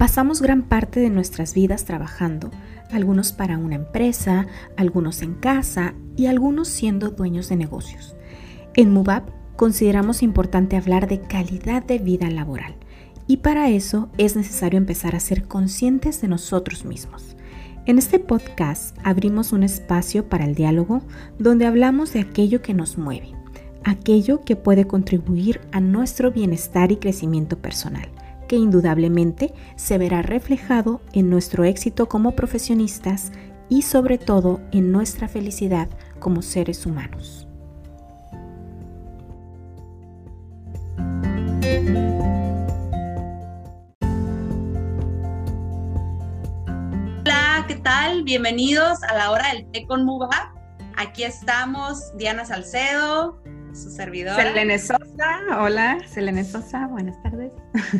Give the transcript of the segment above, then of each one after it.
Pasamos gran parte de nuestras vidas trabajando, algunos para una empresa, algunos en casa y algunos siendo dueños de negocios. En MUBAP consideramos importante hablar de calidad de vida laboral y para eso es necesario empezar a ser conscientes de nosotros mismos. En este podcast abrimos un espacio para el diálogo donde hablamos de aquello que nos mueve, aquello que puede contribuir a nuestro bienestar y crecimiento personal que indudablemente se verá reflejado en nuestro éxito como profesionistas y sobre todo en nuestra felicidad como seres humanos. Hola, ¿qué tal? Bienvenidos a la hora del té con Muba. Aquí estamos, Diana Salcedo, su servidora. Selene Sosa, hola, Selene Sosa, buenas tardes.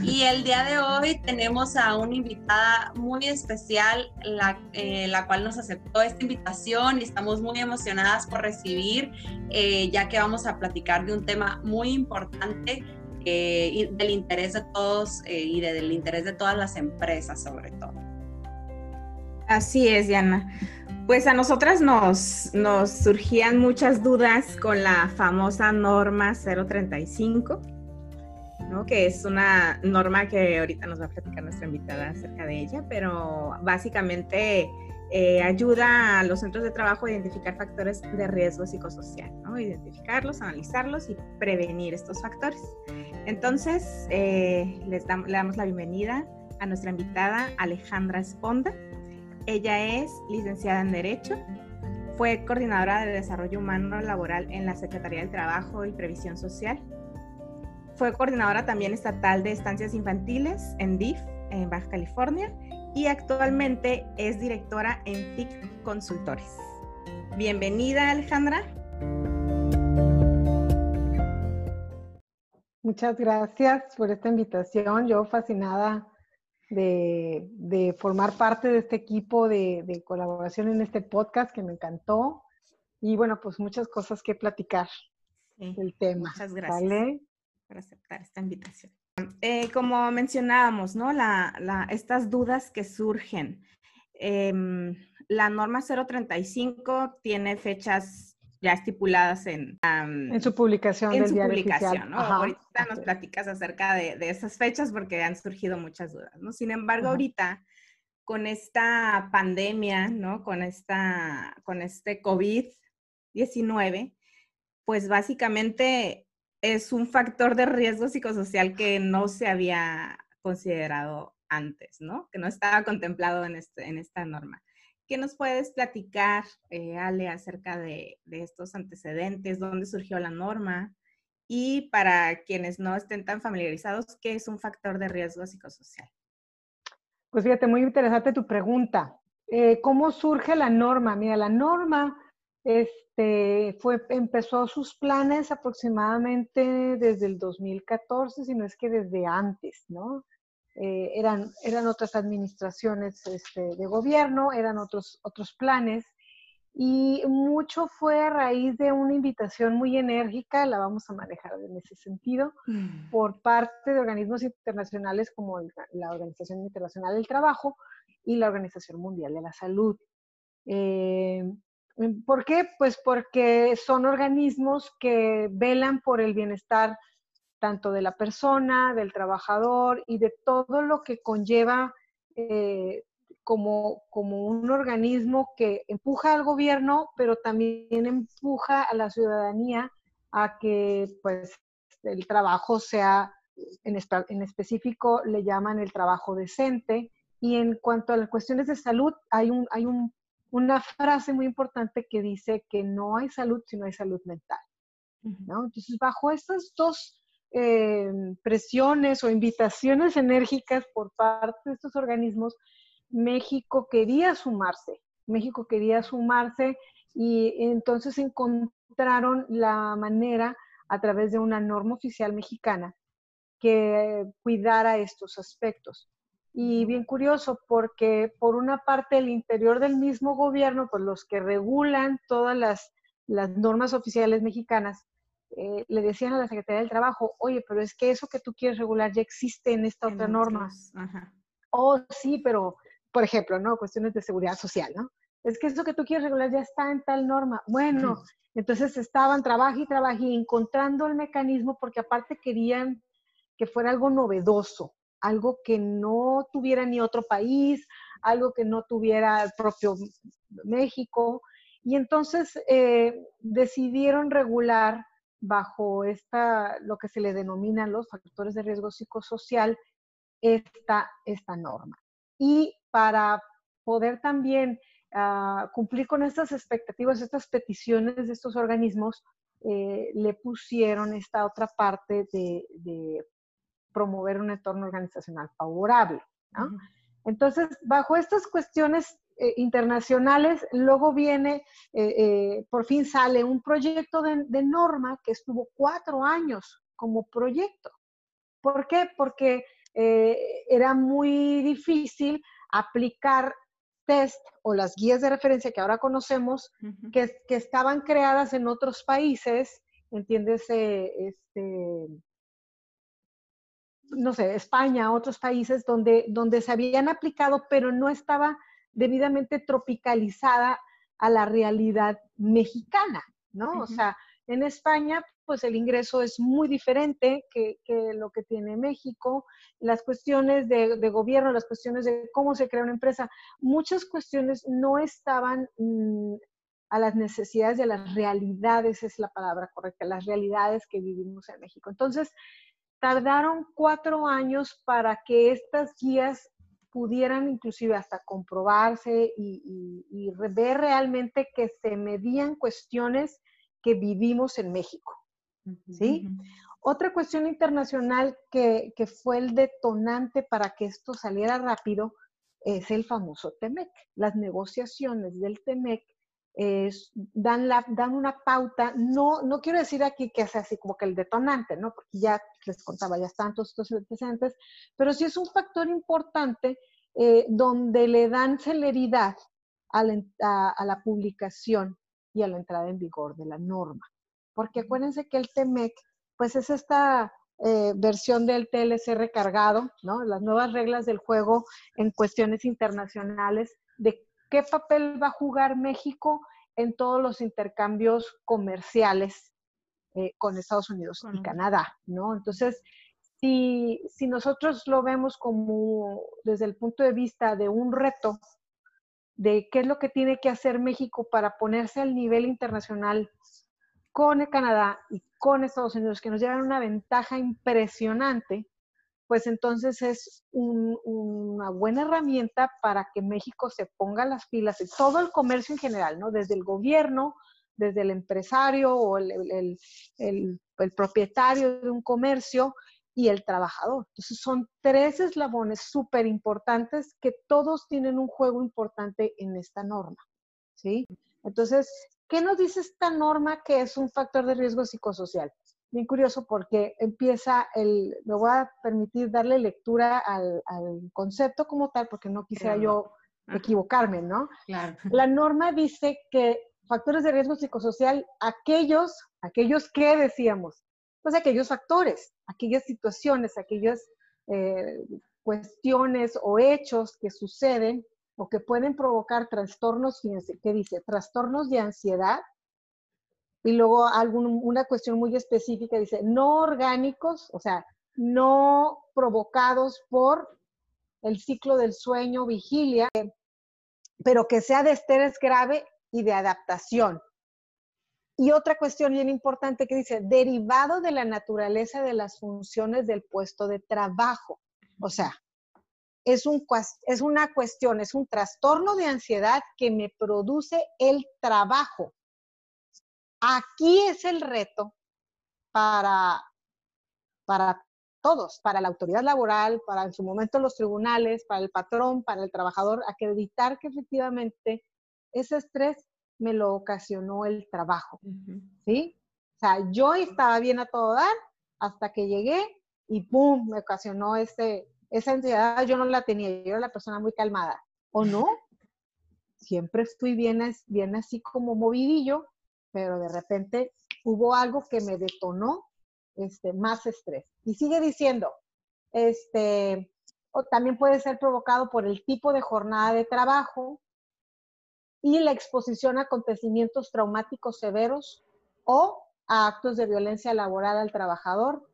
Y el día de hoy tenemos a una invitada muy especial, la, eh, la cual nos aceptó esta invitación y estamos muy emocionadas por recibir, eh, ya que vamos a platicar de un tema muy importante eh, y del interés de todos y del interés de todas las empresas sobre todo. Así es, Diana. Pues a nosotras nos, nos surgían muchas dudas con la famosa norma 035, ¿no? que es una norma que ahorita nos va a platicar nuestra invitada acerca de ella, pero básicamente eh, ayuda a los centros de trabajo a identificar factores de riesgo psicosocial, ¿no? identificarlos, analizarlos y prevenir estos factores. Entonces, eh, les le damos la bienvenida a nuestra invitada Alejandra Esponda. Ella es licenciada en Derecho, fue coordinadora de Desarrollo Humano Laboral en la Secretaría del Trabajo y Previsión Social. Fue coordinadora también estatal de estancias infantiles en DIF, en Baja California, y actualmente es directora en TIC Consultores. Bienvenida, Alejandra. Muchas gracias por esta invitación. Yo fascinada de, formar parte de este equipo de, colaboración en este podcast que me encantó. Y bueno, pues muchas cosas que platicar del tema. Muchas gracias por aceptar esta invitación. Eh, como mencionábamos, ¿no? La, estas dudas que surgen. Em, la norma 035 tiene fechas ya estipuladas en, en su publicación en su publicación, ¿no? ahorita nos platicas acerca de, de, esas fechas porque han surgido muchas dudas, ¿no? Sin embargo, ahorita con esta pandemia, ¿no? Con esta, con este COVID-19, pues básicamente es un factor de riesgo psicosocial que no se había considerado antes, ¿no? Que no estaba contemplado en, este, en esta norma. ¿Qué nos puedes platicar, eh, Ale, acerca de, estos antecedentes? ¿Dónde surgió la norma? Y para quienes no estén tan familiarizados, ¿qué es un factor de riesgo psicosocial? Pues fíjate, muy interesante tu pregunta. Eh, ¿Cómo surge la norma? Mira, la norma este, fue, empezó sus planes aproximadamente desde el 2014, si no es que desde antes, ¿no? Eh, eran, eran otras administraciones este, de gobierno, eran otros, otros planes, y mucho fue a raíz de una invitación muy enérgica, la vamos a manejar en ese sentido, mm. por parte de organismos internacionales como la Organización Internacional del Trabajo y la Organización Mundial de la Salud. Eh, ¿Por qué? Pues porque son organismos que velan por el bienestar tanto de la persona, del trabajador y de todo lo que conlleva eh, como, como un organismo que empuja al gobierno, pero también empuja a la ciudadanía a que pues el trabajo sea, en, en específico le llaman el trabajo decente. Y en cuanto a las cuestiones de salud, hay, un, hay un, una frase muy importante que dice que no hay salud si no hay salud mental. ¿no? Entonces, bajo estas dos eh, presiones o invitaciones enérgicas por parte de estos organismos, México quería sumarse. México quería sumarse y entonces encontraron la manera a través de una norma oficial mexicana que cuidara estos aspectos. Y bien curioso, porque por una parte el interior del mismo gobierno, pues los que regulan todas las, las normas oficiales mexicanas, eh, le decían a la Secretaría del Trabajo, oye, pero es que eso que tú quieres regular ya existe en esta otra norma. oh, sí, pero, por ejemplo, ¿no? Cuestiones de seguridad social, ¿no? Es que eso que tú quieres regular ya está en tal norma. Bueno, entonces estaban trabajando y trabajando y encontrando el mecanismo porque aparte querían que fuera algo novedoso, algo que no tuviera ni otro país, algo que no tuviera el propio México. Y entonces eh, decidieron regular bajo esta, lo que se le denominan los factores de riesgo psicosocial, esta, esta norma. Y para poder también ah, cumplir con estas expectativas, estas peticiones de estos organismos, eh, le pusieron esta otra parte de, promover un entorno organizacional favorable. Entonces, bajo estas cuestiones eh, internacionales, luego viene, eh, por fin sale un proyecto de, de, norma que estuvo cuatro años como proyecto. ¿Por qué? Porque eh, era muy difícil aplicar test o las guías de referencia que ahora conocemos, que, que, estaban creadas en otros países, entiéndese, este, no sé, España, otros países donde, donde se habían aplicado, pero no estaba debidamente tropicalizada a la realidad mexicana, ¿no? O sea, en España, pues el ingreso es muy diferente que, lo que tiene México. Las cuestiones de, gobierno, las cuestiones de cómo se crea una empresa, muchas cuestiones no estaban mm, a las necesidades y a las realidades, es la palabra correcta, las realidades que vivimos en México. Entonces, tardaron cuatro años para que estas guías pudieran inclusive hasta comprobarse y, y ver realmente que se medían cuestiones que vivimos en México. ¿Sí? Otra cuestión internacional que, fue el detonante para que esto saliera rápido es el famoso TEMEC. Las negociaciones del TEMEC dan, la, dan una pauta, no, no quiero decir aquí que sea así como que el detonante, ¿no? Porque ya les contaba, ya están todos estos antecedentes, pero sí es un factor importante eh, donde le dan celeridad a la publicación y a la entrada en vigor de la norma. Porque acuérdense que el TEMEC, pues es esta eh, versión del TLC recargado, ¿no? Las nuevas reglas del juego en cuestiones internacionales, de qué papel va a jugar México en todos los intercambios comerciales eh, con Estados Unidos y Canadá, ¿no? Entonces, si, si nosotros lo vemos como desde el punto de vista de un reto de qué es lo que tiene que hacer México para ponerse al nivel internacional con el Canadá y con Estados Unidos, que nos llevan una ventaja impresionante, pues entonces es una buena herramienta para que México se ponga las pilas todo el comercio en general, ¿no? Desde el gobierno, desde el empresario o el, el propietario de un comercio, y el trabajador. Entonces son tres eslabones súper importantes que todos tienen un juego importante en esta norma. ¿sí? Entonces, ¿qué nos dice esta norma que es un factor de riesgo psicosocial? Bien curioso porque empieza el, me voy a permitir darle lectura al, concepto como tal porque no quisiera yo equivocarme, ¿no? Claro. La norma dice que factores de riesgo psicosocial, aquellos, aquellos que decíamos, pues aquellos factores, aquellas situaciones, aquellas eh, cuestiones o hechos que suceden o que pueden provocar trastornos, fíjense, ¿qué dice? Trastornos de ansiedad. Y luego una cuestión muy específica dice, no orgánicos, o sea, no provocados por el ciclo del sueño, vigilia, pero que sea de estrés grave y de adaptación. Y otra cuestión bien importante que dice, derivado de la naturaleza de las funciones del puesto de trabajo. O sea, es, un, es una cuestión, es un trastorno de ansiedad que me produce el trabajo. Aquí es el reto para, para todos, para la autoridad laboral, para en su momento los tribunales, para el patrón, para el trabajador, acreditar que efectivamente ese estrés me lo ocasionó el trabajo, ¿sí? O sea, yo estaba bien a todo dar hasta que llegué y ¡pum! me ocasionó ese, esa ansiedad, yo no la tenía, yo era la persona muy calmada, ¿o no? Siempre fui bien, bien así como movidillo, pero de repente hubo algo que me detonó este, más estrés. Y sigue diciendo, este, también puede ser provocado por el tipo de jornada de trabajo y la exposición a acontecimientos traumáticos severos o a actos de violencia laboral al trabajador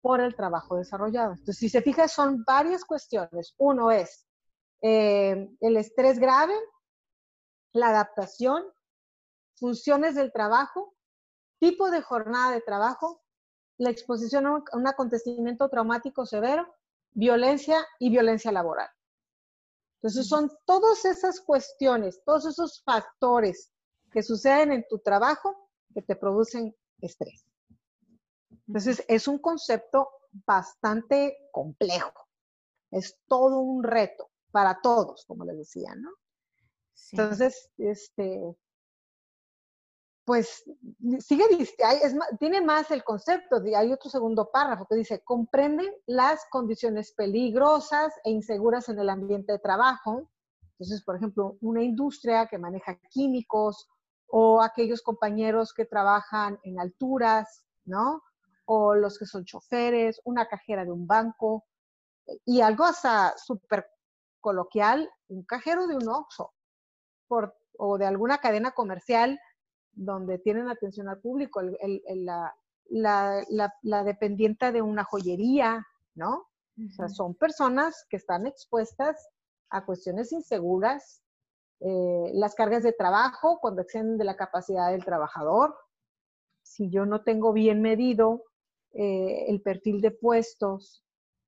por el trabajo desarrollado. Entonces, si se fija, son varias cuestiones. Uno es eh, el estrés grave, la adaptación, funciones del trabajo, tipo de jornada de trabajo, la exposición a un acontecimiento traumático severo, violencia y violencia laboral. Entonces son todas esas cuestiones, todos esos factores que suceden en tu trabajo que te producen estrés. Entonces es un concepto bastante complejo. Es todo un reto para todos, como les decía, ¿no? Entonces, este, pues sigue, tiene más el concepto, hay otro segundo párrafo que dice, comprenden las condiciones peligrosas e inseguras en el ambiente de trabajo. Entonces, por ejemplo, una industria que maneja químicos o aquellos compañeros que trabajan en alturas, ¿no? O los que son choferes, una cajera de un banco y algo hasta súper coloquial, un cajero de un Oxxo o de alguna cadena comercial donde tienen atención al público, la, la, dependiente de una joyería, ¿no? O sea, son personas que están expuestas a cuestiones inseguras, eh, las cargas de trabajo cuando exceden de la capacidad del trabajador. Si yo no tengo bien medido eh, el perfil de puestos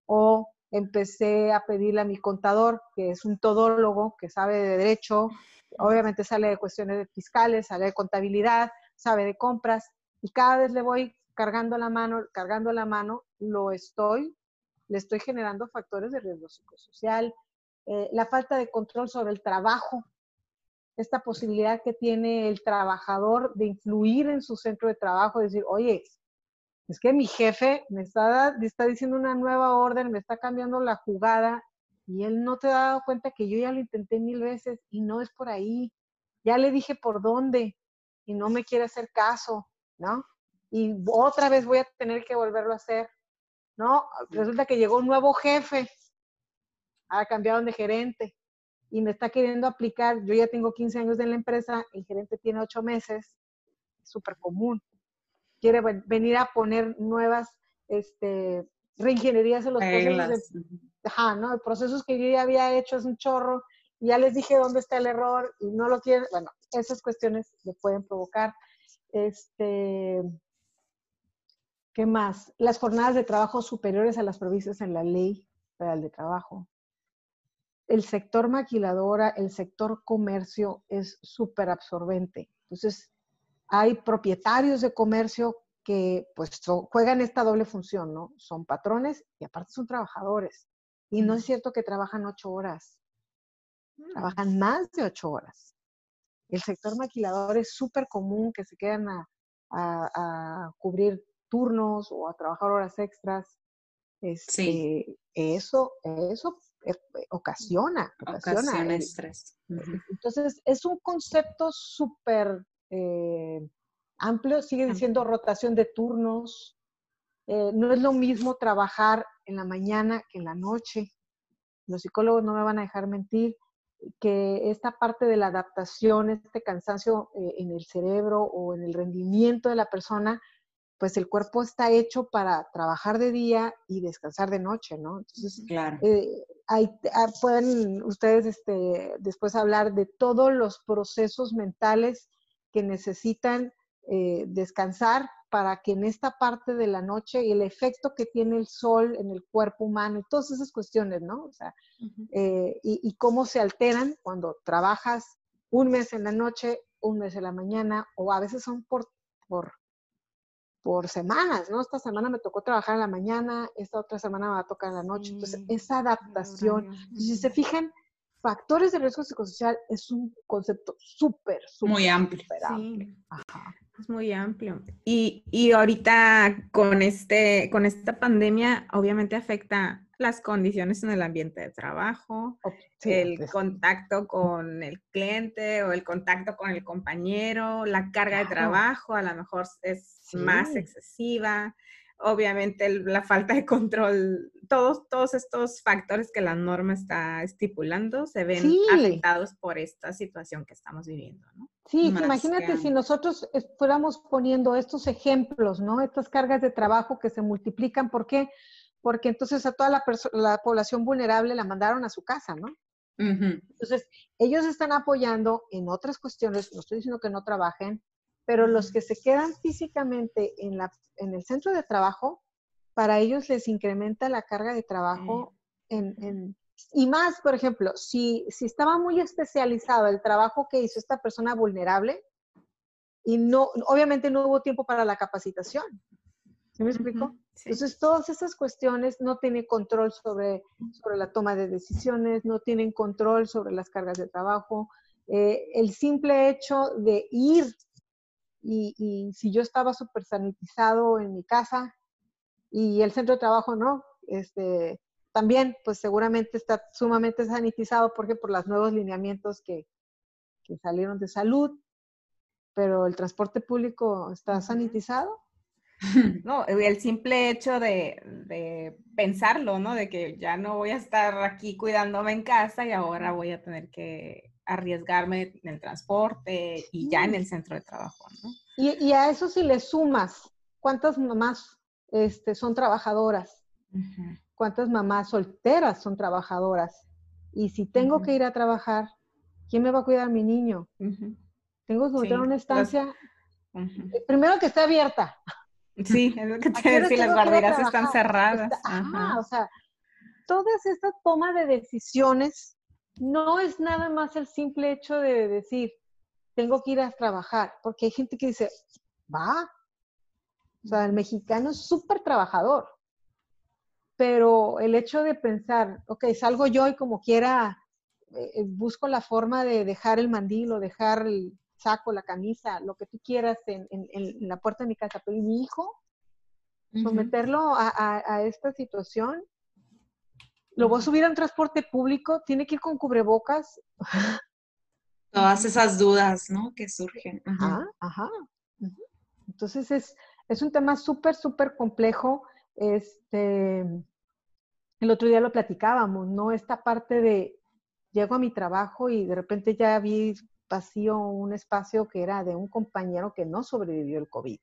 o empecé a pedirle a mi contador, que es un todólogo, que sabe de derecho, obviamente sale de cuestiones fiscales, sale de contabilidad, sabe de compras, y cada vez le voy cargando la mano, cargando la mano, lo estoy, le estoy generando factores de riesgo psicosocial, eh, la falta de control sobre el trabajo, esta posibilidad que tiene el trabajador de influir en su centro de trabajo, decir, oye, es que mi jefe me está, me está diciendo una nueva orden, me está cambiando la jugada y él no te ha dado cuenta que yo ya lo intenté mil veces y no es por ahí. Ya le dije por dónde y no me quiere hacer caso, ¿no? Y otra vez voy a tener que volverlo a hacer, ¿no? Resulta que llegó un nuevo jefe, ha cambiado de gerente y me está queriendo aplicar, yo ya tengo 15 años en la empresa, el gerente tiene 8 meses, es súper común. Quiere venir a poner nuevas este, reingenierías en los procesos de, ajá, ¿no? procesos que yo ya había hecho es un chorro, ya les dije dónde está el error y no lo quieren, bueno, esas cuestiones le pueden provocar. Este, ¿Qué más? Las jornadas de trabajo superiores a las previstas en la ley federal de trabajo. El sector maquiladora, el sector comercio es súper absorbente. Entonces, hay propietarios de comercio que pues juegan esta doble función, ¿no? Son patrones y aparte son trabajadores. Y no es cierto que trabajan ocho horas, mm. trabajan más de ocho horas. El sector maquilador es súper común que se quedan a, cubrir turnos o a trabajar horas extras. sí. Este, eso, eso eh, ocasiona, ocasiona, estrés. Entonces, es un concepto súper eh, amplio, sigue diciendo rotación de turnos. Eh, no es lo mismo trabajar en la mañana que en la noche. Los psicólogos no me van a dejar mentir que esta parte de la adaptación, este cansancio eh, en el cerebro o en el rendimiento de la persona, pues el cuerpo está hecho para trabajar de día y descansar de noche, ¿no? Entonces, claro. Eh, ah, pueden ustedes este, después hablar de todos los procesos mentales que necesitan eh, descansar para que en esta parte de la noche y el efecto que tiene el sol en el cuerpo humano y todas esas cuestiones, ¿no? O sea, eh, y, cómo se alteran cuando trabajas un mes en la noche, un mes en la mañana, o a veces son por, por, por semanas, ¿no? Esta semana me tocó trabajar en la mañana, esta otra semana me va a tocar en la noche. Entonces, esa adaptación, si se fijan, factores de riesgo psicosocial es un concepto súper, súper muy amplio. Sí. Es muy amplio. Y, y, ahorita con, este, con esta pandemia, obviamente afecta las condiciones en el ambiente de trabajo, el contacto con el cliente o el contacto con el compañero, la carga de trabajo a lo mejor es más excesiva, obviamente la falta de control, todos, todos estos factores que la norma está estipulando se ven afectados por esta situación que estamos viviendo, ¿no? Sí, imagínate si nosotros fuéramos poniendo estos ejemplos, ¿no? Estas cargas de trabajo que se multiplican, ¿por qué? Porque entonces a toda la, la población vulnerable la mandaron a su casa, ¿no? Entonces, ellos están apoyando en otras cuestiones, no estoy diciendo que no trabajen, pero los que se quedan físicamente en, la, en el centro de trabajo, para ellos les incrementa la carga de trabajo en, y más, por ejemplo, si, si estaba muy especializado el trabajo que hizo esta persona vulnerable y no, obviamente no hubo tiempo para la capacitación. ¿Sí me explico? Entonces, todas esas cuestiones no tienen control sobre, sobre la toma de decisiones, no tienen control sobre las cargas de trabajo. Eh, el simple hecho de ir y, si yo estaba súper sanitizado en mi casa y el centro de trabajo no, este, también pues seguramente está sumamente sanitizado porque por los nuevos lineamientos que, que salieron de salud, pero el transporte público está sanitizado. No, el simple hecho de, de, pensarlo, ¿no? De que ya no voy a estar aquí cuidándome en casa y ahora voy a tener que arriesgarme en el transporte y ya en el centro de trabajo, ¿no? Y, a eso si le sumas, ¿cuántas mamás este, son trabajadoras? ¿Cuántas mamás solteras son trabajadoras? Y si tengo que ir a trabajar, ¿quién me va a cuidar a mi niño? Tengo que encontrar una estancia, eh, primero que esté abierta. Sí, es lo que te decía, las guarderías están cerradas. Ajá, o sea, todas estas tomas de decisiones no es nada más el simple hecho de decir, tengo que ir a trabajar, porque hay gente que dice, va. O sea, el mexicano es súper trabajador, pero el hecho de pensar, ok, salgo yo y como quiera, eh, eh, busco la forma de dejar el mandil o dejar el saco, la camisa, lo que tú quieras en, la puerta de mi casa, pero mi hijo? Someterlo a, esta situación, lo voy a subir a un transporte público, tiene que ir con cubrebocas. Todas esas dudas, ¿no? Que surgen. Ajá, ajá. Entonces es, es un tema súper, súper complejo. Este, el otro día lo platicábamos, ¿no? Esta parte de llego a mi trabajo y de repente ya vi vacío un espacio que era de un compañero que no sobrevivió el COVID.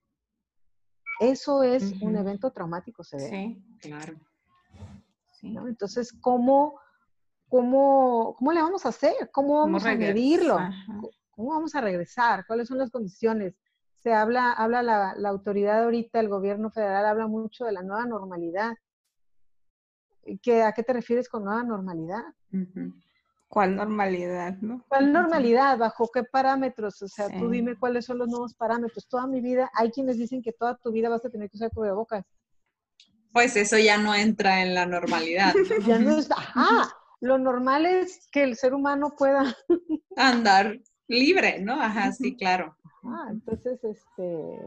Eso es un evento traumático, se ve. Sí, claro. Entonces, ¿cómo ¿cómo, cómo le vamos a hacer? ¿Cómo vamos a medirlo? ¿Cómo vamos a regresar? ¿Cuáles son las condiciones? Se habla, habla la, la, autoridad ahorita, el gobierno federal habla mucho de la nueva normalidad. ¿Qué, ¿A qué te refieres con nueva normalidad? ¿Cuál normalidad, no? ¿Cuál normalidad? ¿Bajo qué parámetros? O sea, tú dime cuáles son los nuevos parámetros. Toda mi vida, hay quienes dicen que toda tu vida vas a tener que usar cubrebocas. Pues eso ya no entra en la normalidad. ya no está. Ajá, lo normal es que el ser humano pueda andar libre, ¿no? Ajá, sí, claro. Ah, entonces, este,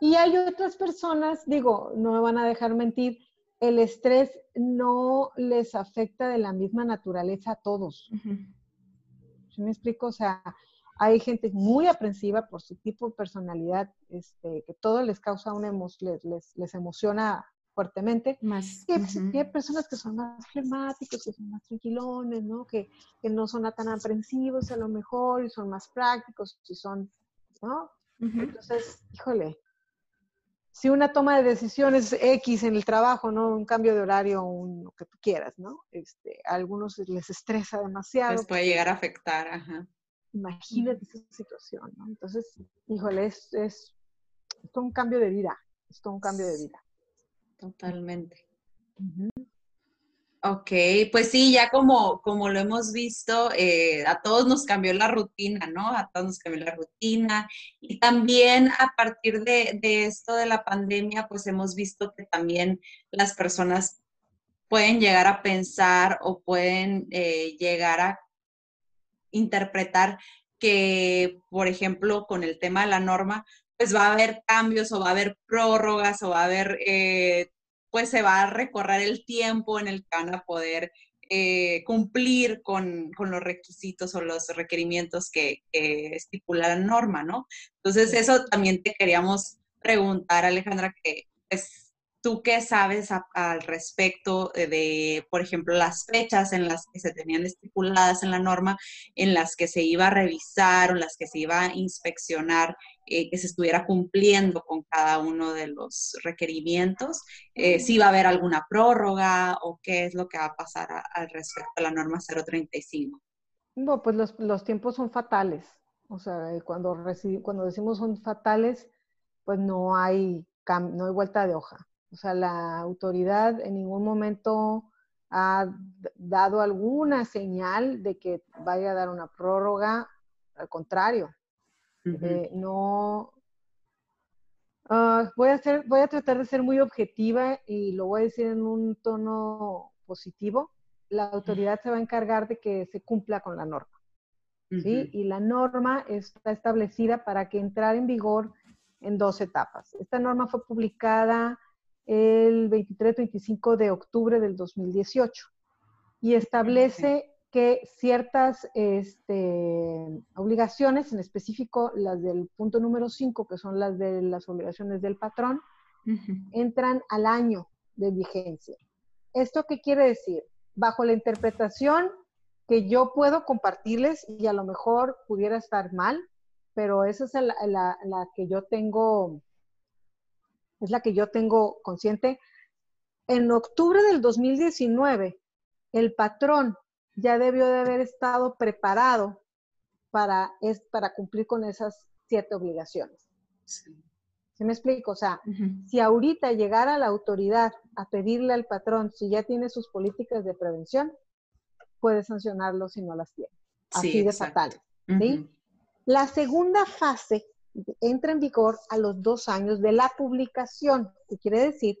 y hay otras personas, digo, no me van a dejar mentir, el estrés no les afecta de la misma naturaleza a todos. ¿Sí me explico? O sea, hay gente muy aprensiva por su tipo de personalidad, este, que todo les causa una emoción, les, les emociona fuertemente. Más, y hay, personas que son más flemáticos, que son más tranquilones, ¿no? Que, que, no son tan aprensivos a lo mejor y son más prácticos y son, ¿no? Entonces, híjole, si una toma de decisiones X en el trabajo, ¿no? Un cambio de horario, un, lo que tú quieras, ¿no? Este, a algunos les estresa demasiado. Les puede llegar a afectar, ajá. Imagínate esa situación, ¿no? Entonces, híjole, es, es, es todo un cambio de vida, es todo un cambio de vida. Totalmente. Ok, pues sí, ya como, como lo hemos visto, eh, a todos nos cambió la rutina, ¿no? A todos nos cambió la rutina. Y también a partir de, esto de la pandemia, pues hemos visto que también las personas pueden llegar a pensar o pueden eh, llegar a interpretar que, por ejemplo, con el tema de la norma, pues va a haber cambios o va a haber prórrogas o va a haber, eh, pues se va a recorrer el tiempo en el que van a poder eh, cumplir con, los requisitos o los requerimientos que, estipula la norma, ¿no? Entonces, eso también te queríamos preguntar, Alejandra, que pues ¿Tú qué sabes al respecto de, por ejemplo, las fechas en las que se tenían estipuladas en la norma, en las que se iba a revisar o en las que se iba a inspeccionar eh, que se estuviera cumpliendo con cada uno de los requerimientos? Eh, ¿Si va a haber alguna prórroga o qué es lo que va a pasar al respecto de la norma 035? No, pues los, los tiempos son fatales. O sea, eh, cuando, cuando decimos son fatales, pues no hay, no hay vuelta de hoja. O sea, la autoridad en ningún momento ha dado alguna señal de que vaya a dar una prórroga, al contrario. Eh, no. Ah, voy, a hacer, voy a tratar de ser muy objetiva y lo voy a decir en un tono positivo. La autoridad se va a encargar de que se cumpla con la norma. ¿sí? Y la norma está establecida para que entrar en vigor en dos etapas. Esta norma fue publicada el 23-25 de octubre del 2018 y establece que ciertas este, obligaciones, en específico las del punto número 5, que son las de las obligaciones del patrón, entran al año de vigencia. ¿Esto qué quiere decir? Bajo la interpretación que yo puedo compartirles y a lo mejor pudiera estar mal, pero esa es la, la que yo tengo es la que yo tengo consciente. En octubre del 2019, el patrón ya debió de haber estado preparado para, es, para cumplir con esas siete obligaciones. Sí. me explico? O sea, si ahorita llegara la autoridad a pedirle al patrón si ya tiene sus políticas de prevención, puede sancionarlo si no las tiene. Así de fatal. La segunda fase entra en vigor a los dos años de la publicación, que quiere decir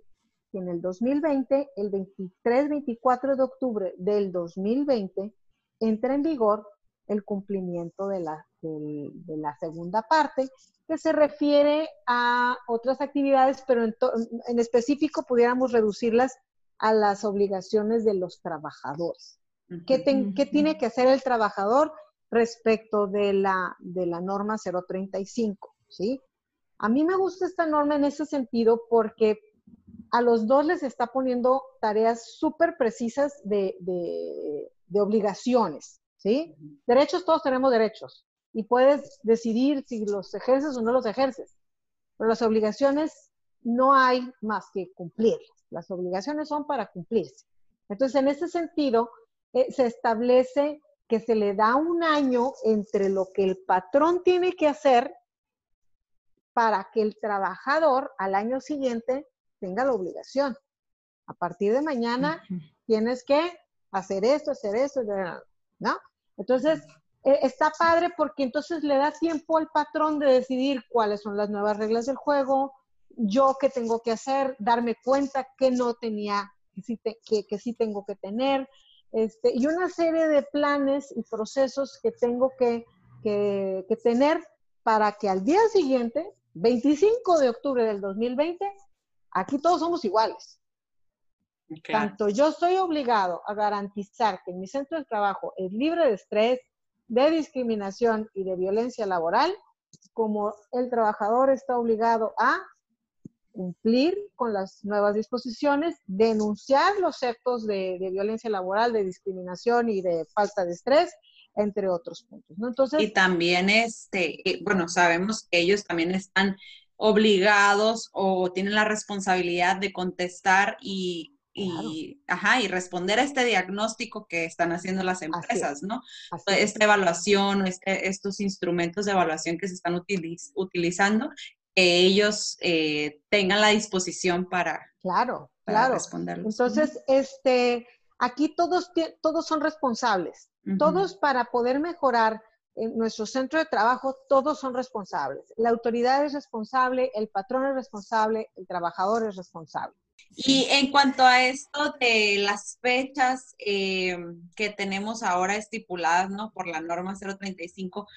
que en el 2020, el 23-24 de octubre del 2020, entra en vigor el cumplimiento de la, de, la segunda parte, que se refiere a otras actividades, pero en, en específico pudiéramos reducirlas a las obligaciones de los trabajadores. ¿Qué, ¿Qué, tiene que hacer el trabajador? Respecto de la, de la norma 035, ¿sí? A mí me gusta esta norma en ese sentido porque a los dos les está poniendo tareas súper precisas de, de, obligaciones, ¿sí? Derechos, todos tenemos derechos y puedes decidir si los ejerces o no los ejerces, pero las obligaciones no hay más que cumplirlas. Las obligaciones son para cumplirse. Entonces, en ese sentido, eh, se establece que se le da un año entre lo que el patrón tiene que hacer para que el trabajador al año siguiente tenga la obligación. A partir de mañana tienes que hacer esto, hacer esto, ¿no? Entonces, e, está padre porque entonces le da tiempo al patrón de decidir cuáles son las nuevas reglas del juego, yo qué tengo que hacer, darme cuenta que no tenía, que que sí tengo que tener, este, y una serie de planes y procesos que tengo que, tener para que al día siguiente, 25 de octubre del 2020, aquí todos somos iguales. Tanto yo estoy obligado a garantizar que mi centro de trabajo es libre de estrés, de discriminación y de violencia laboral, como el trabajador está obligado a cumplir con las nuevas disposiciones, denunciar los actos de, violencia laboral, de discriminación y de falta de estrés, entre otros puntos. ¿no? Entonces, y también, este, eh, bueno, sabemos que ellos también están obligados o tienen la responsabilidad de contestar y, ajá, y responder a este diagnóstico que están haciendo las empresas, ¿no? Esta evaluación, este, estos instrumentos de evaluación que se están utilizando que ellos eh, tengan la disposición para, claro, claro. responderlos. Entonces, este, aquí todos, todos son responsables. Todos para poder mejorar en nuestro centro de trabajo, todos son responsables. La autoridad es responsable, el patrón es responsable, el trabajador es responsable. Y en cuanto a esto de las fechas eh, que tenemos ahora estipuladas, ¿no? Por la norma 035,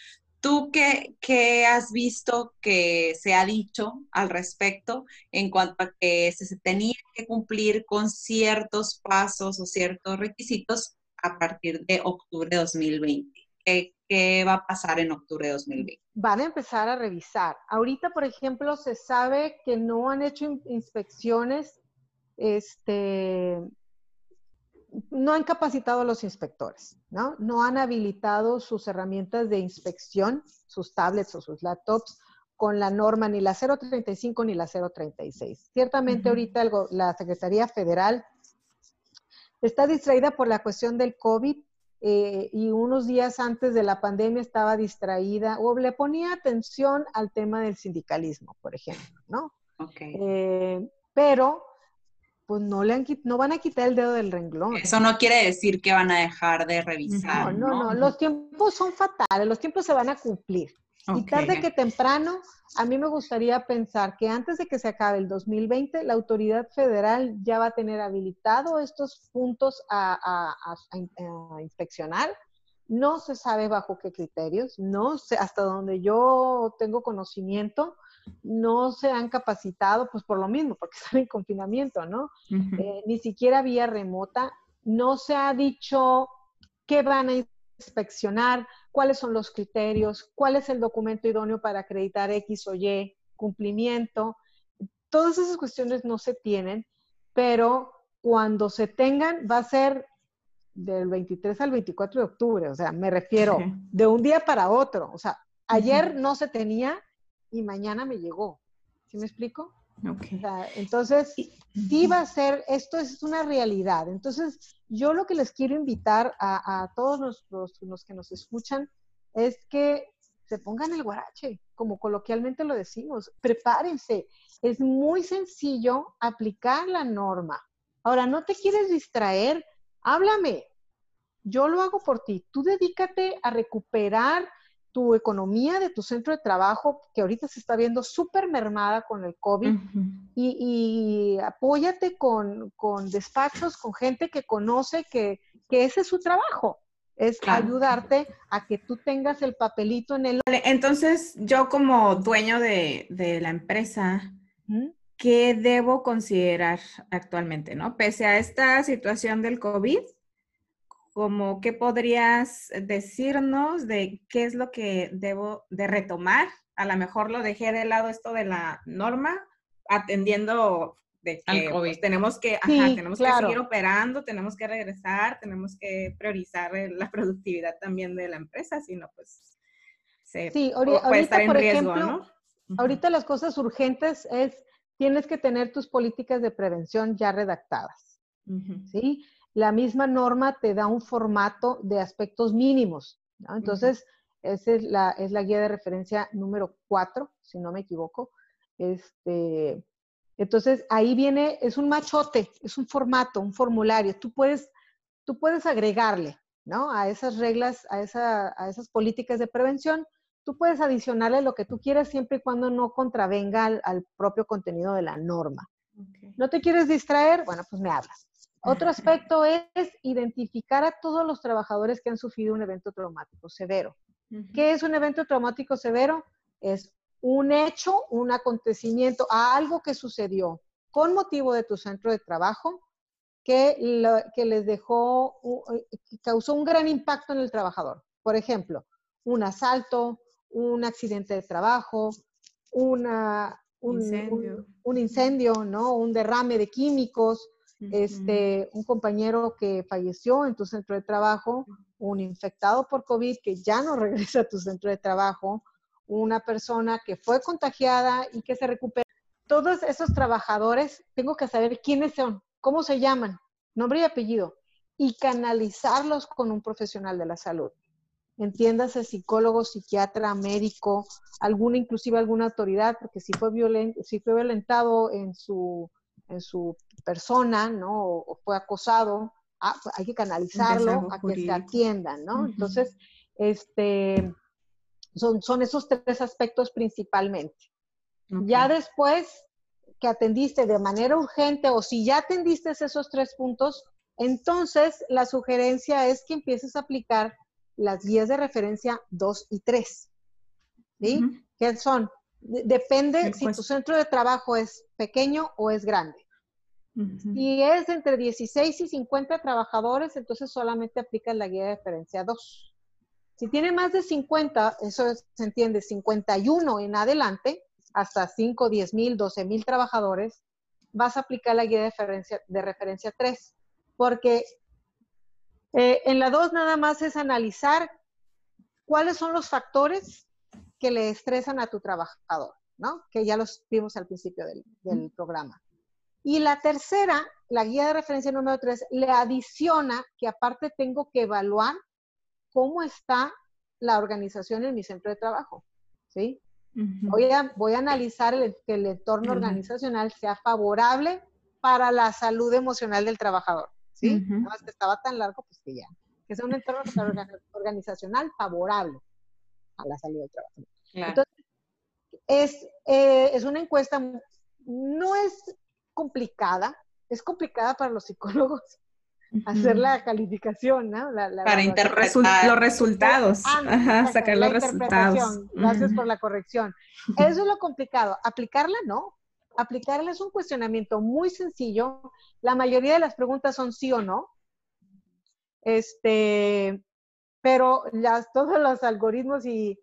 ¿Tú qué, has visto que se ha dicho al respecto en cuanto a que se, tenía que cumplir con ciertos pasos o ciertos requisitos a partir de octubre de 2020? ¿Qué, ¿Qué, va a pasar en octubre de 2020? Van a empezar a revisar. Ahorita, por ejemplo, se sabe que no han hecho inspecciones este, no han capacitado a los inspectores, ¿no? No han habilitado sus herramientas de inspección, sus tablets o sus laptops con la norma ni la 035 ni la 036. Ciertamente ahorita la Secretaría Federal está distraída por la cuestión del COVID eh, y unos días antes de la pandemia estaba distraída o le ponía atención al tema del sindicalismo, por ejemplo, ¿no? Okay. Eh, pero pues no, le han, no van a quitar el dedo del renglón. Eso no quiere decir que van a dejar de revisar. No, no, no, los tiempos son fatales, los tiempos se van a cumplir. Y tarde que temprano, a mí me gustaría pensar que antes de que se acabe el 2020, la autoridad federal ya va a tener habilitado estos puntos a, a inspeccionar. No se sabe bajo qué criterios, no sé, hasta donde yo tengo conocimiento, no se han capacitado, pues por lo mismo, porque están en confinamiento, ¿no? Eh, ni siquiera vía remota, no se ha dicho qué van a inspeccionar, cuáles son los criterios, cuál es el documento idóneo para acreditar X o Y cumplimiento. Todas esas cuestiones no se tienen, pero cuando se tengan va a ser del 23 al 24 de octubre, o sea, me refiero de un día para otro, o sea, ayer no se tenía y mañana me llegó. ¿Sí me explico? Okay. entonces, sí va a ser, esto es una realidad. Entonces, yo lo que les quiero invitar a, todos los, los, que nos escuchan es que se pongan el guarache, como coloquialmente lo decimos. Prepárense. Es muy sencillo aplicar la norma. Ahora, no te quieres distraer, háblame. Yo lo hago por ti. Tú dedícate a recuperar tu economía de tu centro de trabajo, que ahorita se está viendo súper mermada con el COVID, y, apóyate con, despachos, con gente que conoce que, ese es su trabajo, es ayudarte a que tú tengas el papelito en el... Entonces, yo como dueño de, la empresa, ¿qué debo considerar actualmente, no? Pese a esta situación del COVID, como qué podrías decirnos de qué es lo que debo de retomar. A lo mejor lo dejé de lado esto de la norma, atendiendo de que pues, tenemos que, tenemos que seguir operando, tenemos que regresar, tenemos que priorizar la productividad también de la empresa, sino pues se sí, puede estar en riesgo, ¿no? Ahorita las cosas urgentes es, tienes que tener tus políticas de prevención ya redactadas, ¿sí? La misma norma te da un formato de aspectos mínimos. Entonces, esa es la, es la guía de referencia número 4, si no me equivoco. Este, entonces, ahí viene, es un machote, es un formato, un formulario. Tú puedes, tú puedes agregarle ¿no? a esas reglas, a, esa, a esas políticas de prevención. Tú puedes adicionarle lo que tú quieras siempre y cuando no contravenga al, propio contenido de la norma. ¿No te quieres distraer? Bueno, pues me hablas. Otro aspecto es identificar a todos los trabajadores que han sufrido un evento traumático severo. ¿Qué es un evento traumático severo? Es un hecho, un acontecimiento, algo que sucedió con motivo de tu centro de trabajo que, que les dejó, que causó un gran impacto en el trabajador. Por ejemplo, un asalto, un accidente de trabajo, una, un, incendio. un incendio, ¿no? un derrame de químicos, este, un compañero que falleció en tu centro de trabajo, un infectado por COVID que ya no regresa a tu centro de trabajo, una persona que fue contagiada y que se recupera. Todos esos trabajadores, tengo que saber quiénes son, cómo se llaman, nombre y apellido, y canalizarlos con un profesional de la salud. Entiéndase psicólogo, psiquiatra, médico, alguna, inclusive alguna autoridad, porque si fue, violento, si fue violentado en su en su persona, ¿no? O, fue acosado, ah, pues, hay que canalizarlo a que se atiendan, ¿no? Entonces, este, son, son esos tres aspectos principalmente. Ya después que atendiste de manera urgente o si ya atendiste esos tres puntos, entonces la sugerencia es que empieces a aplicar las guías de referencia 2 y 3. ¿Sí? ¿Qué son? Depende si tu centro de trabajo es pequeño o es grande. Si es entre 16 y 50 trabajadores, entonces solamente aplica la guía de referencia 2. Si tiene más de 50, eso se entiende, 51 en adelante, hasta 5, 10 mil, 12 mil trabajadores, vas a aplicar la guía de referencia, de referencia 3, porque eh, en la 2 nada más es analizar cuáles son los factores que le estresan a tu trabajador, ¿no? Que ya los vimos al principio del, del programa. Y la tercera, la guía de referencia número 3, le adiciona que aparte tengo que evaluar cómo está la organización en mi centro de trabajo, ¿sí? voy, a, voy a analizar que el entorno organizacional sea favorable para la salud emocional del trabajador, ¿sí? Nada más que estaba tan largo, pues que ya. Que sea un entorno organizacional favorable a la salud del trabajador. Entonces, es, eh, es una encuesta, no es complicada, es complicada para los psicólogos, hacer la calificación, ¿no? Para interpretar los resultados, sacar los resultados. Gracias por la corrección. Eso es lo complicado. Aplicarla, no. Aplicarla es un cuestionamiento muy sencillo. La mayoría de las preguntas son sí o no. Este, pero las, todos los algoritmos y,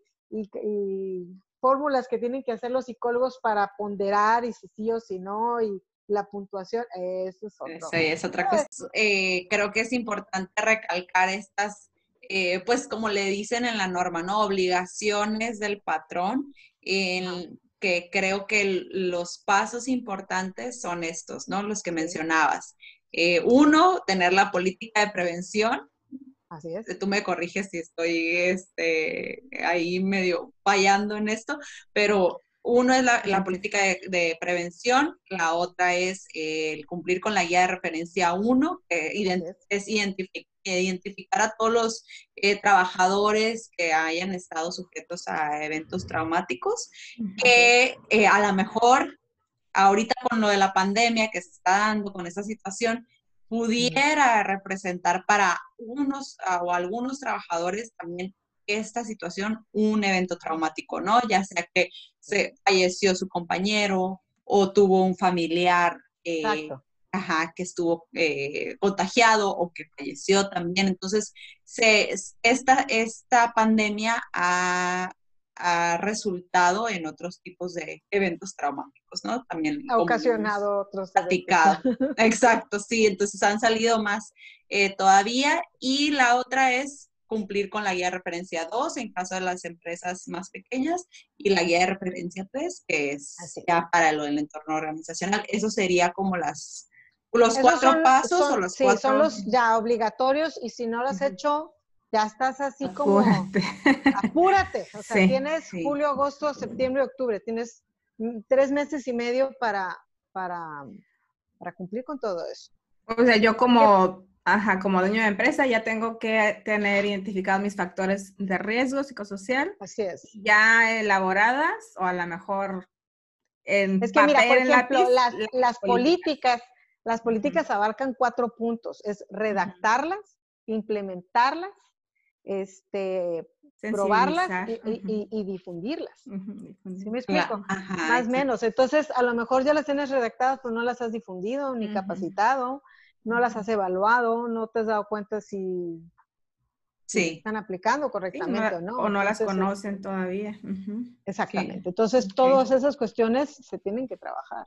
fórmulas que tienen que hacer los psicólogos para ponderar y si sí o si no y la puntuación, eso es otro. Sí, es otra cosa. Eh, creo que es importante recalcar estas, eh, pues como le dicen en la norma, ¿no? Obligaciones del patrón, en, que creo que los pasos importantes son estos, ¿no? Los que mencionabas. Eh, uno, tener la política de prevención. Así es. Tú me corriges si estoy este, ahí medio fallando en esto, pero uno es la, política de, prevención, la otra es el cumplir con la guía de referencia 1, que es. identificar a todos los eh, trabajadores que hayan estado sujetos a eventos traumáticos, que eh, a lo mejor ahorita con lo de la pandemia que se está dando con esa situación, pudiera representar para unos o algunos trabajadores también esta situación un evento traumático, ¿no? Ya sea que se falleció su compañero o tuvo un familiar eh, que estuvo eh, contagiado o que falleció también. Entonces, se, esta, esta pandemia ha, resultado en otros tipos de eventos traumáticos, ¿no? También ha ocasionado otros eventos. Exacto, sí. Entonces han salido más eh, todavía. Y la otra es cumplir con la guía de referencia 2 en caso de las empresas más pequeñas y la guía de referencia 3, que es ya para lo del entorno organizacional. Eso sería como las los cuatro pasos o los sí, son los ya obligatorios y si no lo has hecho, ya estás así como apúrate. O sea, tienes julio, agosto, septiembre, octubre, tienes mm, tres meses y medio para, para, para cumplir con todo eso. O sea, yo como Ajá, como dueño de empresa ya tengo que tener identificados mis factores de riesgo psicosocial. Así es. Ya elaboradas o a lo mejor en Es que mira, por ejemplo, las, políticas, las políticas abarcan cuatro puntos. Es redactarlas, implementarlas, este, probarlas y, difundirlas. ¿Sí me explico? Más o menos. Entonces, a lo mejor ya las tienes redactadas, pero no las has difundido ni capacitado no las has evaluado, no te has dado cuenta si, están aplicando correctamente o no. O no las conocen todavía. Exactamente. Entonces, todas esas cuestiones se tienen que trabajar.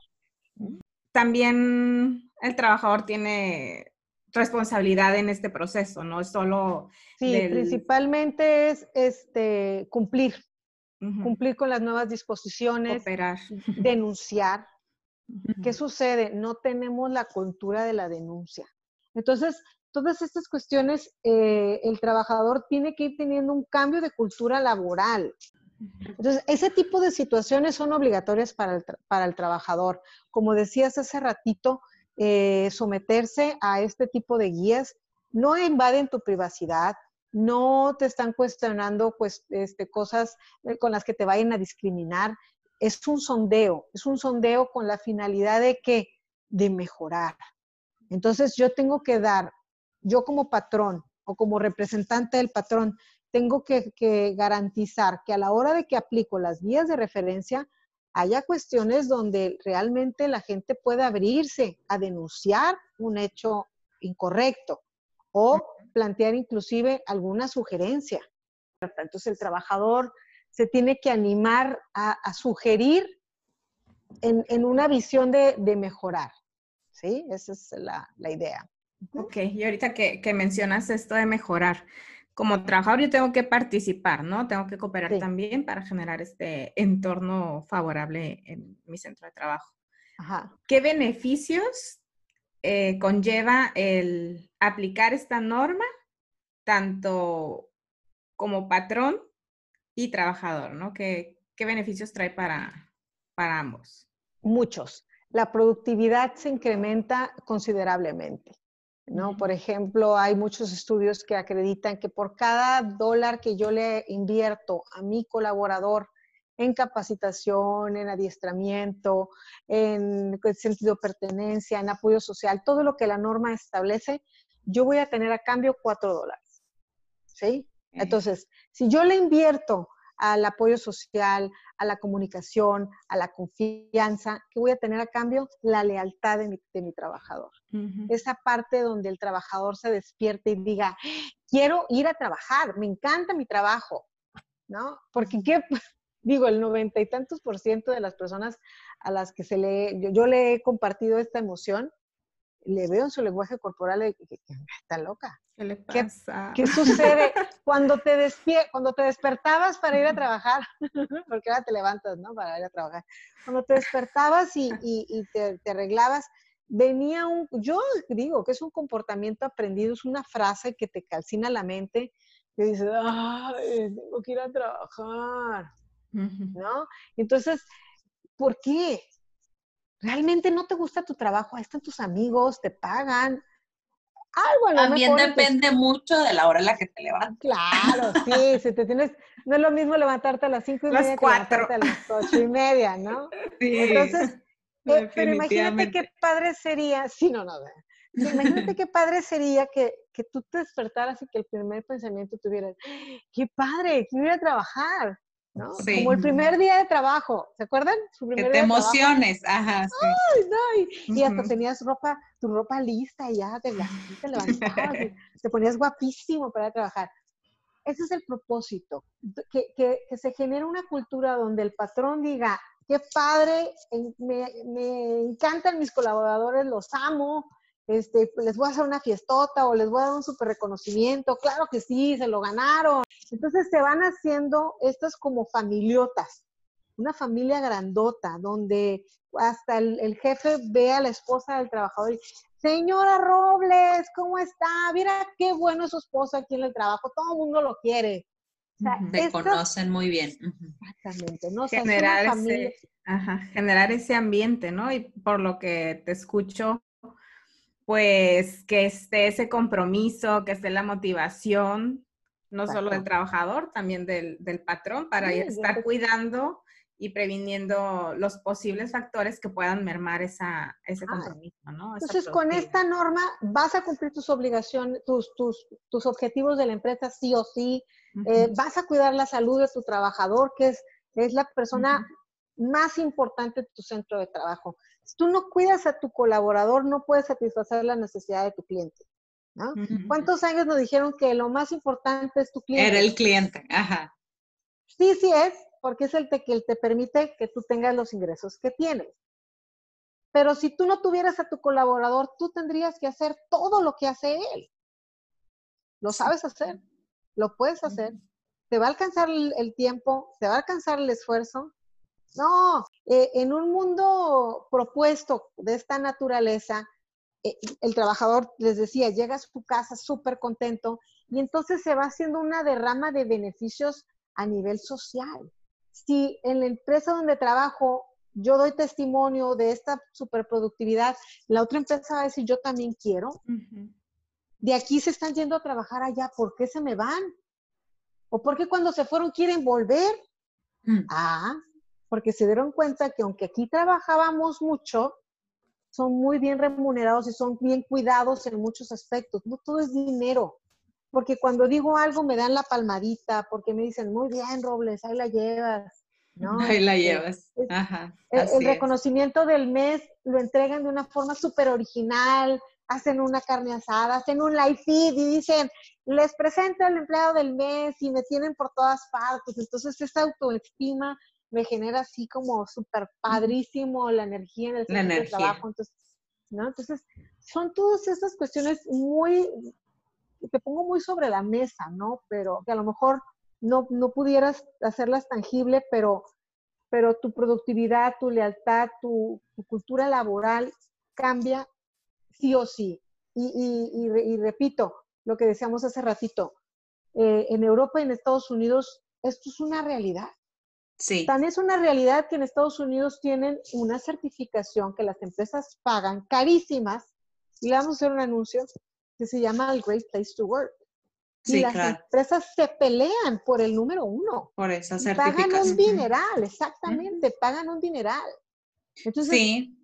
También el trabajador tiene responsabilidad en este proceso, no es solo... Sí, principalmente es este, cumplir, cumplir con las nuevas disposiciones, Operar. denunciar, ¿Qué sucede? No tenemos la cultura de la denuncia. Entonces, todas estas cuestiones, eh, el trabajador tiene que ir teniendo un cambio de cultura laboral. Entonces, ese tipo de situaciones son obligatorias para el, para el trabajador. Como decías hace ratito, eh, someterse a este tipo de guías no invaden tu privacidad, no te están cuestionando pues, este, cosas eh, con las que te vayan a discriminar es un sondeo, es un sondeo con la finalidad de que de mejorar. Entonces yo tengo que dar, yo como patrón o como representante del patrón, tengo que, garantizar que a la hora de que aplico las guías de referencia, haya cuestiones donde realmente la gente pueda abrirse a denunciar un hecho incorrecto o plantear inclusive alguna sugerencia. Entonces el trabajador se tiene que animar a, sugerir en, una visión de, mejorar. ¿sí? Esa es la, idea. Ok, y ahorita que, mencionas esto de mejorar, como trabajador yo tengo que participar, ¿no? Tengo que cooperar también para generar este entorno favorable en mi centro de trabajo. Ajá. ¿Qué beneficios eh, conlleva el aplicar esta norma tanto como patrón y trabajador, ¿no? ¿Qué, qué beneficios trae para, para ambos? Muchos. La productividad se incrementa considerablemente. ¿no? Por ejemplo, hay muchos estudios que acreditan que por cada dólar que yo le invierto a mi colaborador en capacitación, en adiestramiento, en sentido de pertenencia, en apoyo social, todo lo que la norma establece, yo voy a tener a cambio cuatro dólares. ¿Sí? Entonces, si yo le invierto al apoyo social, a la comunicación, a la confianza, que voy a tener a cambio la lealtad de mi, trabajador. Esa parte donde el trabajador se despierte y diga, quiero ir a trabajar, me encanta mi trabajo, ¿no? Porque ¿qué, digo, el noventa y tantos por ciento de las personas a las que se le, yo, le he compartido esta emoción, le veo en su lenguaje corporal que, está loca. ¿Qué le pasa? ¿Qué, sucede cuando te, cuando te despertabas para ir a trabajar? Porque ahora te levantas, ¿no? Para ir a trabajar. Cuando te despertabas y, y, te, te, arreglabas, venía un, yo digo que es un comportamiento aprendido, es una frase que te calcina la mente, que dices, ay, tengo que ir a trabajar. ¿no? Entonces, ¿por qué? ¿Realmente no te gusta tu trabajo? Ahí están tus amigos, te pagan. Algo También depende mucho de la hora en la que te levantas. Claro, sí, si te tienes, no es lo mismo levantarte a las cinco y media que a las ocho y media, ¿no? Sí. Entonces, eh, pero imagínate qué padre sería, sí, no, no, imagínate qué padre sería que, que, tú te despertaras y que el primer pensamiento tuviera, qué padre, quiero ir a trabajar, ¿no? Como el primer día de trabajo, ¿se acuerdan? Su primer que te emociones, ajá. Sí. Ay, no, y, hasta tenías ropa, tu ropa lista y ya te, te levantabas, te ponías guapísimo para trabajar. Ese es el propósito, que, que, que, se genere una cultura donde el patrón diga, qué padre, me, me encantan mis colaboradores, los amo, este, les voy a hacer una fiestota o les voy a dar un super reconocimiento, claro que sí, se lo ganaron. Entonces se van haciendo estas como familiotas, una familia grandota, donde hasta el, jefe ve a la esposa del trabajador y dice, señora Robles, ¿cómo está? Mira qué bueno es su esposa aquí en el trabajo, todo el mundo lo quiere. O conocen muy bien. Exactamente, ¿no? generar, ese, generar ese ambiente, ¿no? Y por lo que te escucho, pues que esté ese compromiso, que esté la motivación, no solo del trabajador, también del, patrón, para estar cuidando y previniendo los posibles factores que puedan mermar esa, ese compromiso, ¿no? Entonces, con esta norma vas a cumplir tus obligaciones, tus, tus, tus objetivos de la empresa sí o sí, eh, vas a cuidar la salud de tu trabajador, que es, es la persona más importante de tu centro de trabajo. Si tú no cuidas a tu colaborador, no puedes satisfacer la necesidad de tu cliente. ¿no? ¿Cuántos años nos dijeron que lo más importante es tu cliente? Era el cliente, ajá. Sí, sí es, porque es el que te permite que tú tengas los ingresos que tienes. Pero si tú no tuvieras a tu colaborador, tú tendrías que hacer todo lo que hace él. Lo sabes hacer, lo puedes hacer. Te va a alcanzar el tiempo, te va a alcanzar el esfuerzo, no, eh, en un mundo propuesto de esta naturaleza, eh, el trabajador, les decía, llega a su casa súper contento y entonces se va haciendo una derrama de beneficios a nivel social. Si en la empresa donde trabajo yo doy testimonio de esta superproductividad, la otra empresa va a decir, yo también quiero. De aquí se están yendo a trabajar allá, ¿por qué se me van? ¿O por qué cuando se fueron quieren volver? Mm. Ah, porque se dieron cuenta que aunque aquí trabajábamos mucho, son muy bien remunerados y son bien cuidados en muchos aspectos. No todo es dinero, porque cuando digo algo me dan la palmadita, porque me dicen, muy bien, Robles, ahí la llevas. ¿no? Ahí la llevas. Ajá, el, reconocimiento del mes lo entregan de una forma súper original, hacen una carne asada, hacen un live feed y dicen, les presento al empleado del mes y me tienen por todas partes. Entonces, esa autoestima me genera así como súper padrísimo la energía en el centro de trabajo. Entonces, ¿no? Entonces, son todas estas cuestiones muy, te pongo muy sobre la mesa, ¿no? Pero que a lo mejor no, no pudieras hacerlas tangible, pero, pero tu productividad, tu lealtad, tu, cultura laboral cambia sí o sí. Y, y, repito lo que decíamos hace ratito, eh, en Europa y en Estados Unidos esto es una realidad. Sí. Tan es una realidad que en Estados Unidos tienen una certificación que las empresas pagan carísimas. Y le vamos a hacer un anuncio que se llama el Great Place to Work. y las empresas se pelean por el número uno. Por esa certificación. Pagan un dineral, exactamente, pagan un dineral. Entonces, sí.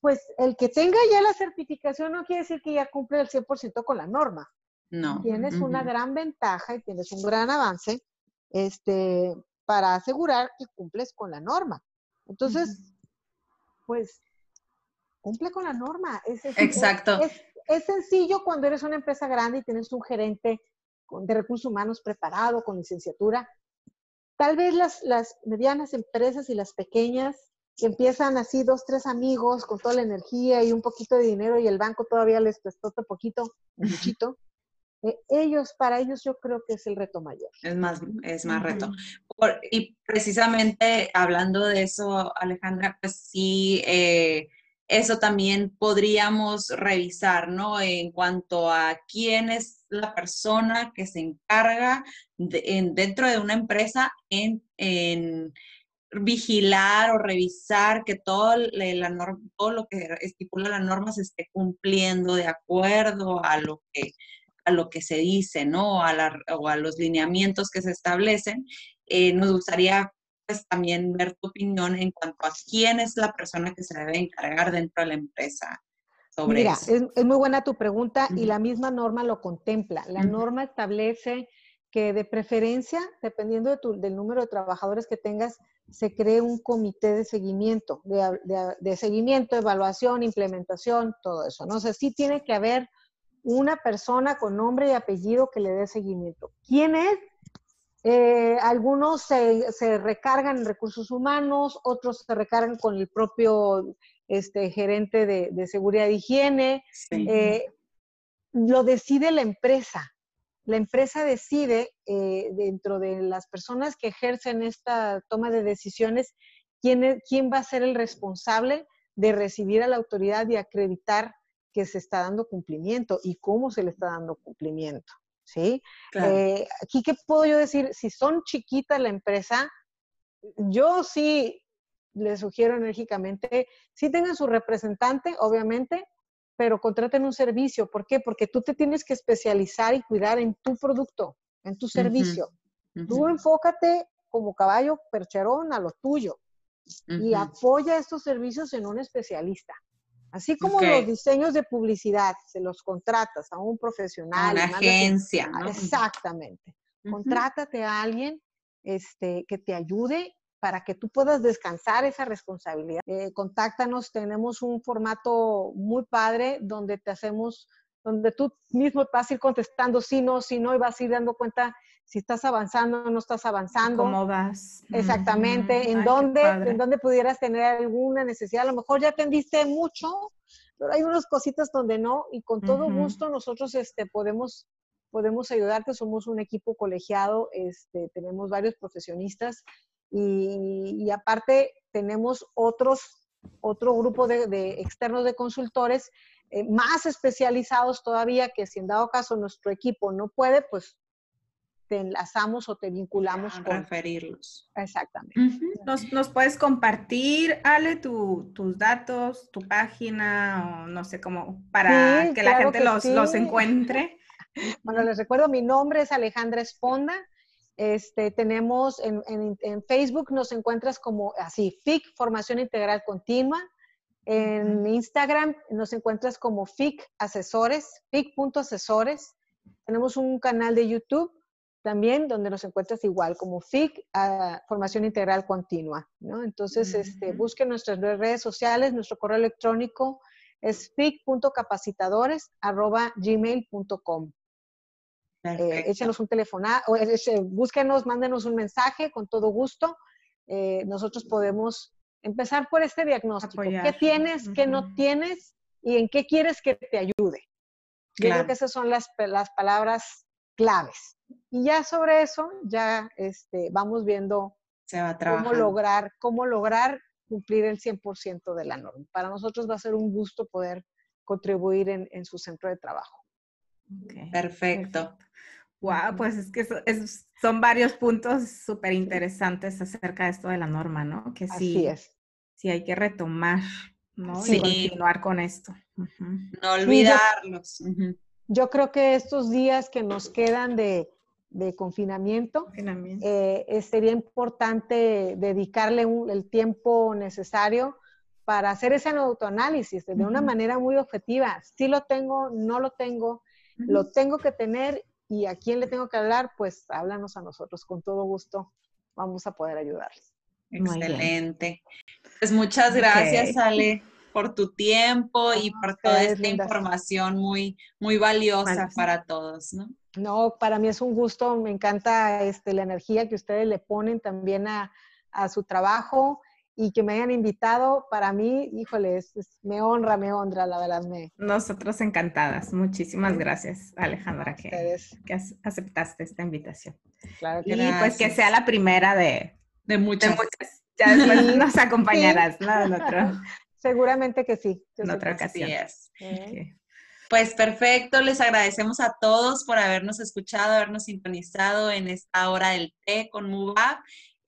pues el que tenga ya la certificación no quiere decir que ya cumple el 100% con la norma. No. Tienes una gran ventaja y tienes un gran avance este, para asegurar que cumples con la norma. Entonces, pues, cumple con la norma. Exacto. Es, sencillo cuando eres una empresa grande y tienes un gerente de recursos humanos preparado, con licenciatura. Tal vez las, las medianas empresas y las pequeñas que empiezan así dos, tres amigos con toda la energía y un poquito de dinero y el banco todavía les prestó otro poquito, un muchito, eh, ellos, para ellos yo creo que es el reto mayor. Es más, es más reto. y precisamente hablando de eso, Alejandra, pues sí, eh, eso también podríamos revisar, ¿no? En cuanto a quién es la persona que se encarga dentro de una empresa en, vigilar o revisar que todo, la todo lo que estipula la norma se esté cumpliendo de acuerdo a lo que a lo que se dice, ¿no? A o a los lineamientos que se establecen. Eh, nos gustaría pues también ver tu opinión en cuanto a quién es la persona que se debe encargar dentro de la empresa. Sobre Mira, Es, es, muy buena tu pregunta y la misma norma lo contempla. La norma establece que de preferencia, dependiendo de tu, del número de trabajadores que tengas, se cree un comité de seguimiento, de, de, de seguimiento, evaluación, implementación, todo eso. ¿no? sé sí tiene que haber una persona con nombre y apellido que le dé seguimiento. ¿Quién es? Eh, algunos se, recargan en recursos humanos, otros se recargan con el propio este, gerente de, seguridad e higiene. Eh, lo decide la empresa. La empresa decide eh, dentro de las personas que ejercen esta toma de decisiones quién, quién va a ser el responsable de recibir a la autoridad y acreditar que se está dando cumplimiento y cómo se le está dando cumplimiento. ¿sí? Eh, aquí, ¿qué puedo yo decir? Si son chiquitas la empresa, yo sí les sugiero enérgicamente, sí tengan su representante, obviamente, pero contraten un servicio. ¿Por qué? Porque tú te tienes que especializar y cuidar en tu producto, en tu servicio. Tú enfócate como caballo percherón a lo tuyo y apoya estos servicios en un especialista. Así como los diseños de publicidad, se los contratas a un profesional. A una agencia. Exactamente. Contrátate a alguien este, que te ayude para que tú puedas descansar esa responsabilidad. Eh, contáctanos, tenemos un formato muy padre donde te hacemos, donde tú mismo vas a ir contestando sí, no, sí, no, y vas a ir dando cuenta si estás avanzando o no estás avanzando. ¿Cómo vas? Exactamente, en, dónde, en dónde pudieras tener alguna necesidad. A lo mejor ya atendiste mucho, pero hay unas cositas donde no, y con todo gusto nosotros este, podemos, podemos ayudarte. Somos un equipo colegiado, este, tenemos varios profesionistas y, aparte tenemos otros, otro grupo de, externos de consultores eh, más especializados todavía que si en dado caso nuestro equipo no puede, pues te enlazamos o te vinculamos con referirlos. Exactamente. ¿Nos, puedes compartir, Ale, tus datos, tu página o no sé cómo, para que la gente los, los, encuentre? Bueno, les recuerdo, mi nombre es Alejandra Esponda. Este, tenemos en, en, Facebook, nos encuentras como así, FIC, Formación Integral Continua. En Instagram nos encuentras como FIC Asesores, FIC.asesores. Tenemos un canal de YouTube también donde nos encuentras igual como FIC, ah, Formación Integral Continua, ¿no? Entonces, este, busquen nuestras redes sociales, nuestro correo electrónico es fic.capacitadores.gmail.com. Eh, échenos un teléfono, o búsquenos, mándenos un mensaje con todo gusto. Eh, nosotros podemos empezar por este diagnóstico. ¿Qué tienes, qué no tienes y en qué quieres que te ayude? Yo creo que esas son las, las palabras claves. Y ya sobre eso, ya este, vamos viendo Se va cómo lograr, cómo lograr cumplir el 100% de la norma. Para nosotros va a ser un gusto poder contribuir en, su centro de trabajo. Perfecto. Wow, pues es que son varios puntos súper interesantes acerca de esto de la norma, ¿no? Que sí, Así es. Sí hay que retomar, ¿no? Y continuar con esto. No olvidarlos. yo, creo que estos días que nos quedan de, confinamiento, eh, sería importante dedicarle el tiempo necesario para hacer ese autoanálisis de una manera muy objetiva. Si lo tengo, no lo tengo, lo tengo que tener y a quién le tengo que hablar, pues háblanos a nosotros, con todo gusto vamos a poder ayudarles. Excelente. Pues muchas gracias, Ale, por tu tiempo y por toda esta información muy, muy valiosa para todos, ¿no? No, para mí es un gusto, me encanta este, la energía que ustedes le ponen también a, a su trabajo y que me hayan invitado, para mí, híjole, me honra, me honra, la verdad. Me... Nosotros encantadas. Muchísimas gracias, Alejandra, que, que, aceptaste esta invitación. Claro que Y pues que sea la primera de, de muchas. Ya después nos acompañarás, ¿no? En otro... Seguramente que sí. En otra ocasión. Pues perfecto, les agradecemos a todos por habernos escuchado, habernos sintonizado en esta hora del té con MUBA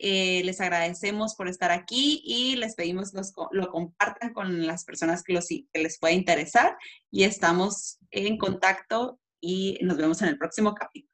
eh, les agradecemos por estar aquí y les pedimos los, lo compartan con las personas que, que les pueda interesar y estamos en contacto y nos vemos en el próximo capítulo.